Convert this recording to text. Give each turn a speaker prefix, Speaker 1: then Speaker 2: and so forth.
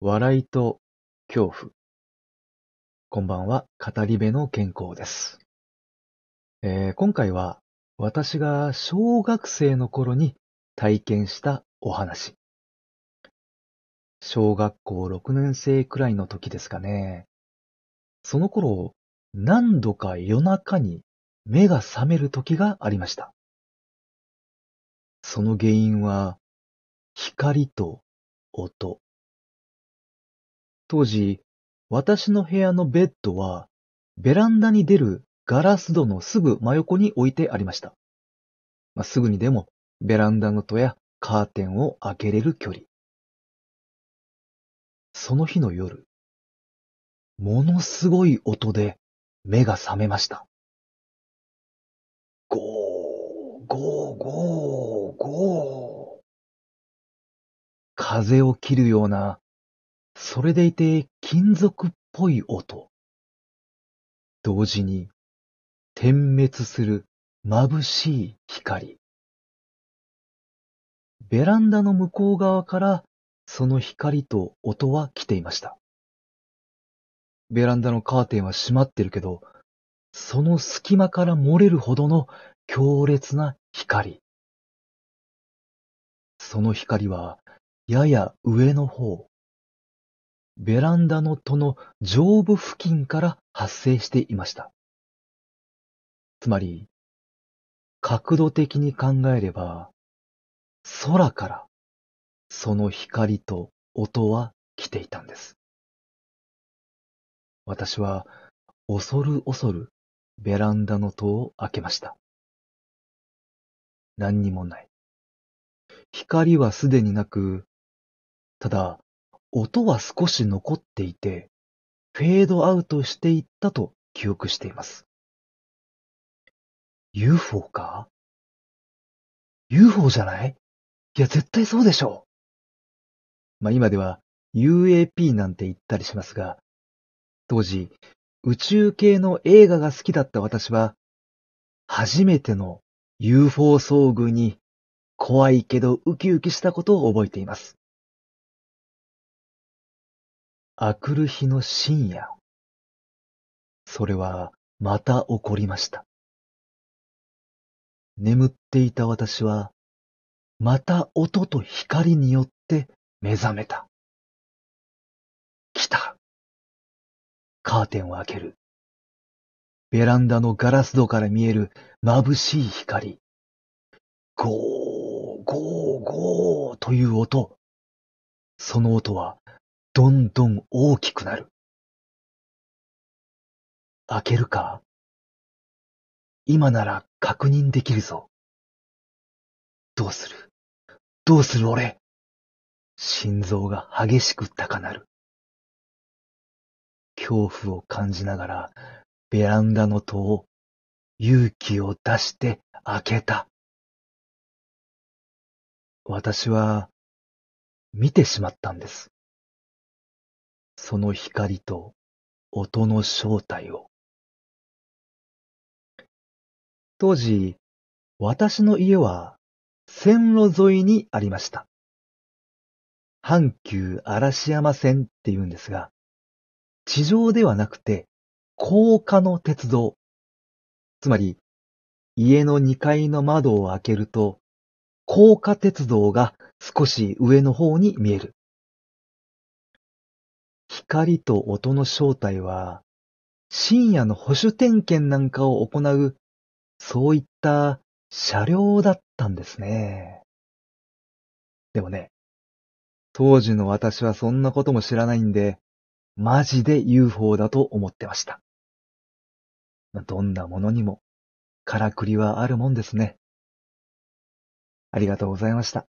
Speaker 1: 笑いと恐怖。こんばんは、語り部の健康です。えー今回は私が小学生の頃に体験したお話。小学校6年生くらいの時ですかね。その頃、何度か夜中に目が覚める時がありました。その原因は、光と音。当時、私の部屋のベッドは、ベランダに出るガラス戸のすぐ真横に置いてありました。まあ、すぐにでもベランダの戸やカーテンを開けれる距離。その日の夜、ものすごい音で目が覚めました。ゴー、ゴー、ゴー、ゴー。風を切るような、それでいて金属っぽい音。同時に、点滅する眩しい光。ベランダの向こう側から、その光と音は来ていました。ベランダのカーテンは閉まってるけど、その隙間から漏れるほどの強烈な光。その光は、やや上の方。ベランダの戸の上部付近から発生していました。つまり、角度的に考えれば、空からその光と音は来ていたんです。私は恐る恐るベランダの戸を開けました。何にもない。光はすでになく、ただ、音は少し残っていて、フェードアウトしていったと記憶しています。UFO か ?UFO じゃない？いや、絶対そうでしょう。まあ今では UAP なんて言ったりしますが、当時、宇宙系の映画が好きだった私は、初めての UFO 遭遇に怖いけどウキウキしたことを覚えています。あくる日の深夜。それはまた起こりました。眠っていた私は、また音と光によって目覚めた。来た。カーテンを開ける。ベランダのガラス戸から見える眩しい光。ゴー、ゴー、ゴーという音。その音はどんどん大きくなる。開けるか今なら確認できるぞ。どうする？どうする俺？心臓が激しく高鳴る。恐怖を感じながらベランダの戸を勇気を出して開けた。私は見てしまったんです。その光と音の正体を。当時、私の家は線路沿いにありました。阪急嵐山線って言うんですが、地上ではなくて高架の鉄道。つまり、家の2階の窓を開けると、高架鉄道が少し上の方に見える。光と音の正体は、深夜の保守点検なんかを行う、そういった車両だったんですね。でもね、当時の私はそんなことも知らないんで、マジで UFO だと思ってました。どんなものにも、からくりはあるもんですね。ありがとうございました。